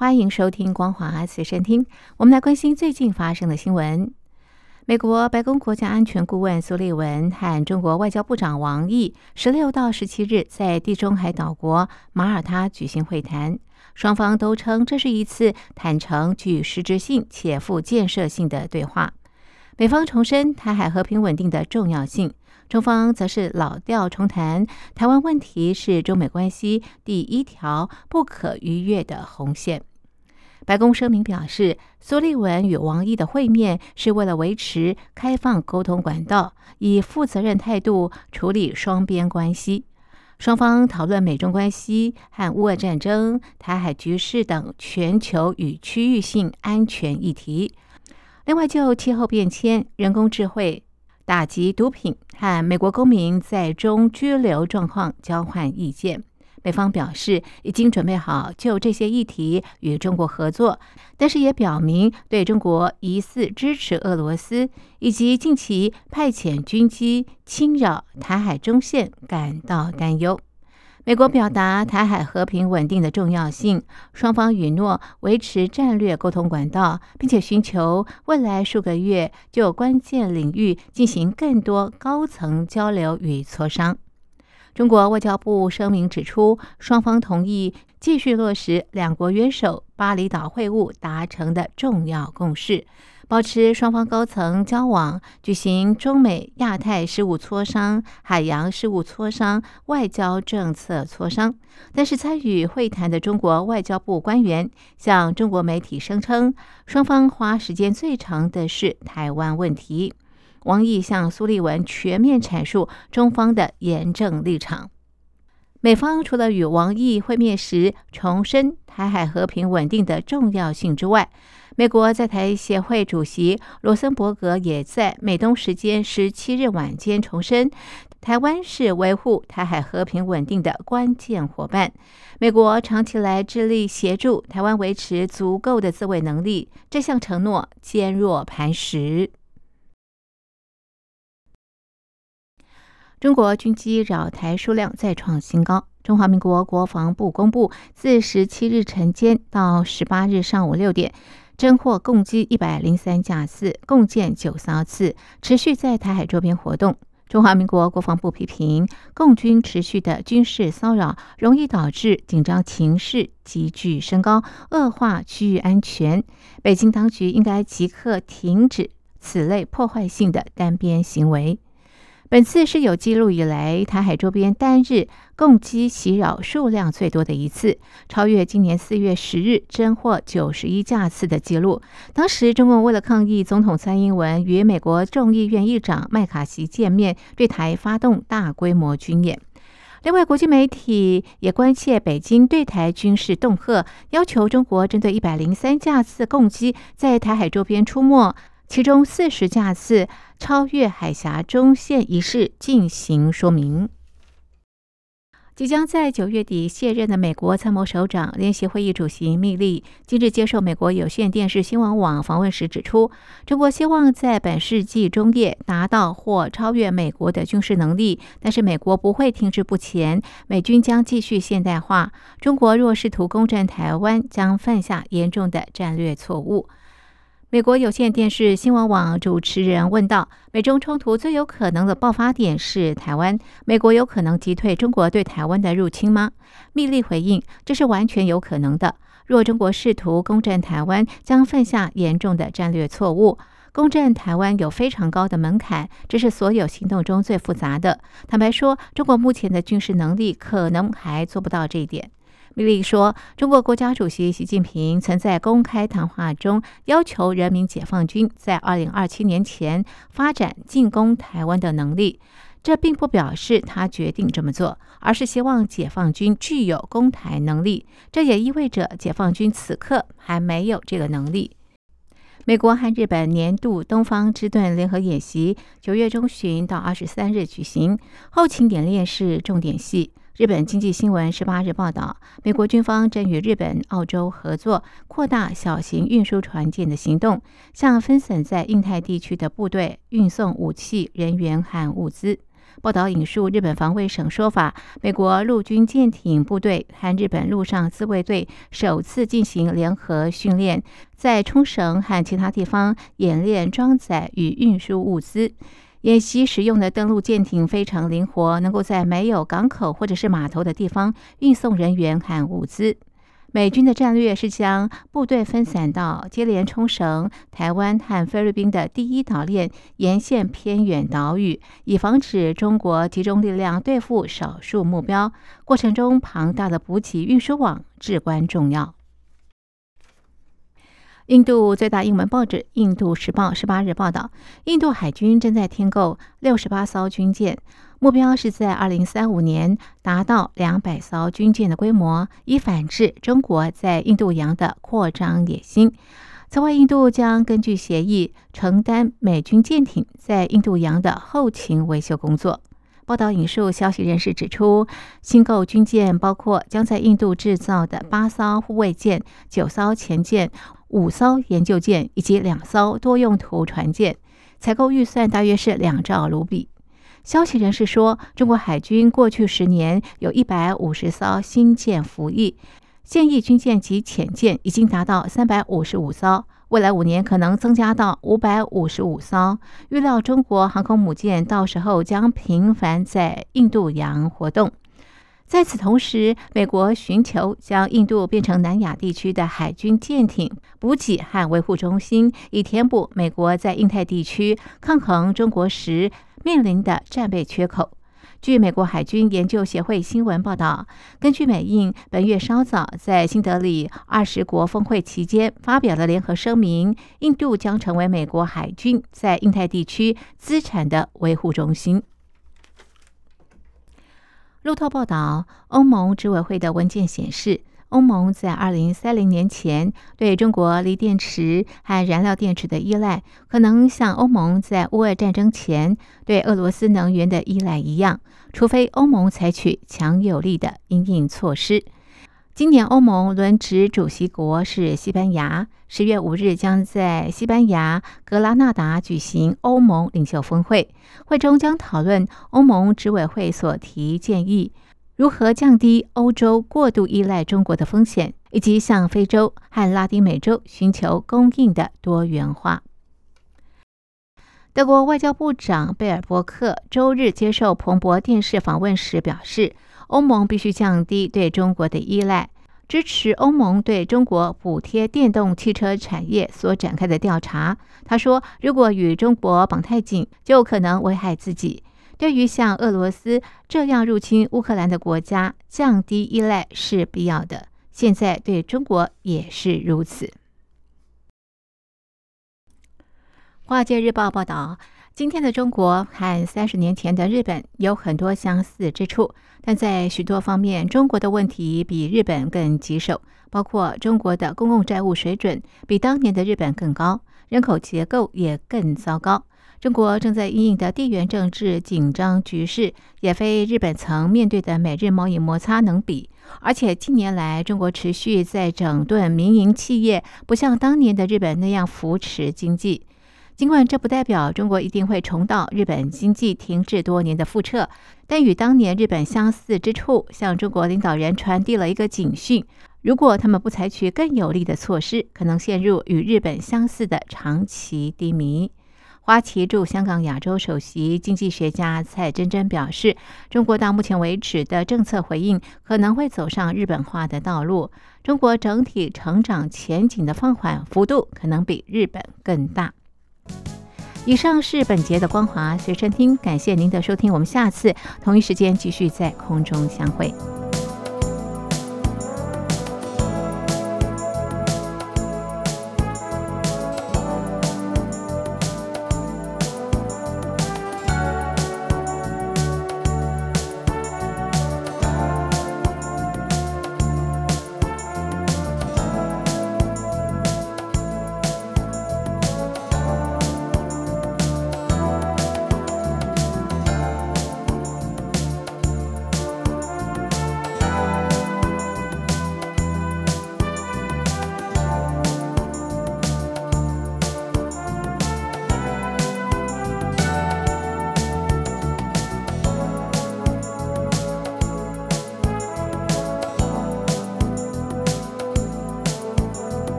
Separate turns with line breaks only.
欢迎收听《光华随身听》。我们来关心最近发生的新闻。美国白宫国家安全顾问苏利文和中国外交部长王毅十六到十七日在地中海岛国马耳他举行会谈，双方都称这是一次坦诚、具实质性且富建设性的对话。美方重申台海和平稳定的重要性，中方则是老调重弹，台湾问题是中美关系第一条不可逾越的红线。白宫声明表示，苏利文与王毅的会面是为了维持开放沟通管道，以负责任态度处理双边关系。双方讨论美中关系和乌俄战争、台海局势等全球与区域性安全议题。另外，就气候变迁、人工智慧、打击毒品和美国公民在中拘留状况交换意见。美方表示已经准备好就这些议题与中国合作，但是也表明对中国疑似支持俄罗斯以及近期派遣军机侵扰台海中线感到担忧。美国表达台海和平稳定的重要性，双方允诺维持战略沟通管道，并且寻求未来数个月就关键领域进行更多高层交流与磋商。中国外交部声明指出，双方同意继续落实两国元首巴厘岛会晤达成的重要共识，保持双方高层交往，举行中美亚太事务磋商、海洋事务磋商、外交政策磋商。但是，参与会谈的中国外交部官员向中国媒体声称，双方花时间最长的是台湾问题。王毅向苏利文全面阐述中方的严正立场。美方除了与王毅会面时重申台海和平稳定的重要性之外，美国在台协会主席罗森伯格也在美东时间十七日晚间重申，台湾是维护台海和平稳定的关键伙伴。美国长期来致力协助台湾维持足够的自卫能力，这项承诺坚若磐石。中国军机扰台数量再创新高。中华民国国防部公布，自十七日晨间到十八日上午六点，侦获共机一百零三架次，共建九艘次，持续在台海周边活动。中华民国国防部批评，共军持续的军事骚扰，容易导致紧张情势急剧升高，恶化区域安全。北京当局应该即刻停止此类破坏性的单边行为。本次是有记录以来台海周边单日共机袭扰数量最多的一次，超越今年四月十日侦获九十一架次的记录。当时中共为了抗议总统蔡英文与美国众议院议长麦卡锡见面，对台发动大规模军演。另外，国际媒体也关切北京对台军事恫吓，要求中国针对一百零三架次共机在台海周边出没。其中四十架次超越海峡中线一事进行说明。即将在九月底卸任的美国参谋首长、联席会议主席密利，今日接受美国有线电视新闻网访问时指出，中国希望在本世纪中叶达到或超越美国的军事能力，但是美国不会停滞不前，美军将继续现代化。中国若试图攻占台湾，将犯下严重的战略错误。美国有线电视新闻网主持人问道：“美中冲突最有可能的爆发点是台湾，美国有可能击退中国对台湾的入侵吗？”密利回应：“这是完全有可能的。若中国试图攻占台湾，将犯下严重的战略错误。攻占台湾有非常高的门槛，这是所有行动中最复杂的。坦白说，中国目前的军事能力可能还做不到这一点。”米利说：“中国国家主席习近平曾在公开谈话中要求人民解放军在二零二七年前发展进攻台湾的能力。这并不表示他决定这么做，而是希望解放军具有攻台能力。这也意味着解放军此刻还没有这个能力。”美国和日本年度东方之盾联合演习九月中旬到二十三日举行，后勤演练是重点戏。日本经济新闻十八日报道，美国军方正与日本、澳洲合作，扩大小型运输船舰的行动，向分散在印太地区的部队运送武器、人员和物资。报道引述日本防卫省说法，美国陆军舰艇部队和日本陆上自卫队首次进行联合训练，在冲绳和其他地方演练装载与运输物资。演习使用的登陆舰艇非常灵活，能够在没有港口或者是码头的地方运送人员和物资。美军的战略是将部队分散到接连冲绳、台湾和菲律宾的第一岛链沿线偏远岛屿，以防止中国集中力量对付少数目标。过程中，庞大的补给运输网至关重要。印度最大英文报纸《印度时报》十八日报道，印度海军正在添购六十八艘军舰。目标是在二零三五年达到两百艘军舰的规模，以反制中国在印度洋的扩张野心。此外，印度将根据协议承担美军舰艇在印度洋的后勤维修工作。报道引述消息人士指出，新购军舰包括将在印度制造的八艘护卫舰、九艘前舰、五艘研究舰以及两艘多用途船舰，采购预算大约是两兆卢比。消息人士说，中国海军过去十年有一百五十艘新舰服役，现役军舰及潜舰已经达到三百五十五艘，未来五年可能增加到五百五十五艘。预料中国航空母舰到时候将频繁在印度洋活动。在此同时，美国寻求将印度变成南亚地区的海军舰艇补给和维护中心，以填补美国在印太地区抗衡中国时。面临的战备缺口。据美国海军研究协会新闻报道，根据美印本月稍早在新德里二十国峰会期间发表的联合声明，印度将成为美国海军在印太地区资产的维护中心。路透报道，欧盟执委会的文件显示。欧盟在二零三零年前对中国锂电池和燃料电池的依赖，可能像欧盟在乌俄战争前对俄罗斯能源的依赖一样，除非欧盟采取强有力的应应措施。今年欧盟轮值主席国是西班牙，十月五日将在西班牙格拉纳达举行欧盟领袖峰会，会中将讨论欧盟执委会所提建议。如何降低欧洲过度依赖中国的风险，以及向非洲和拉丁美洲寻求供应的多元化？德国外交部长贝尔伯克周日接受彭博电视访问时表示，欧盟必须降低对中国的依赖，支持欧盟对中国补贴电动汽车产业所展开的调查。他说：“如果与中国绑太紧，就可能危害自己。”对于像俄罗斯这样入侵乌克兰的国家，降低依赖是必要的。现在对中国也是如此。华尔街日报报道，今天的中国和三十年前的日本有很多相似之处，但在许多方面，中国的问题比日本更棘手，包括中国的公共债务水准比当年的日本更高，人口结构也更糟糕。中国正在应的地缘政治紧张局势，也非日本曾面对的美日贸易摩擦能比。而且近年来，中国持续在整顿民营企业，不像当年的日本那样扶持经济。尽管这不代表中国一定会重蹈日本经济停滞多年的覆辙，但与当年日本相似之处，向中国领导人传递了一个警讯：如果他们不采取更有力的措施，可能陷入与日本相似的长期低迷。花旗驻香港亚洲首席经济学家蔡真真表示，中国到目前为止的政策回应可能会走上日本化的道路。中国整体成长前景的放缓幅度可能比日本更大。以上是本节的光华随身听，感谢您的收听，我们下次同一时间继续在空中相会。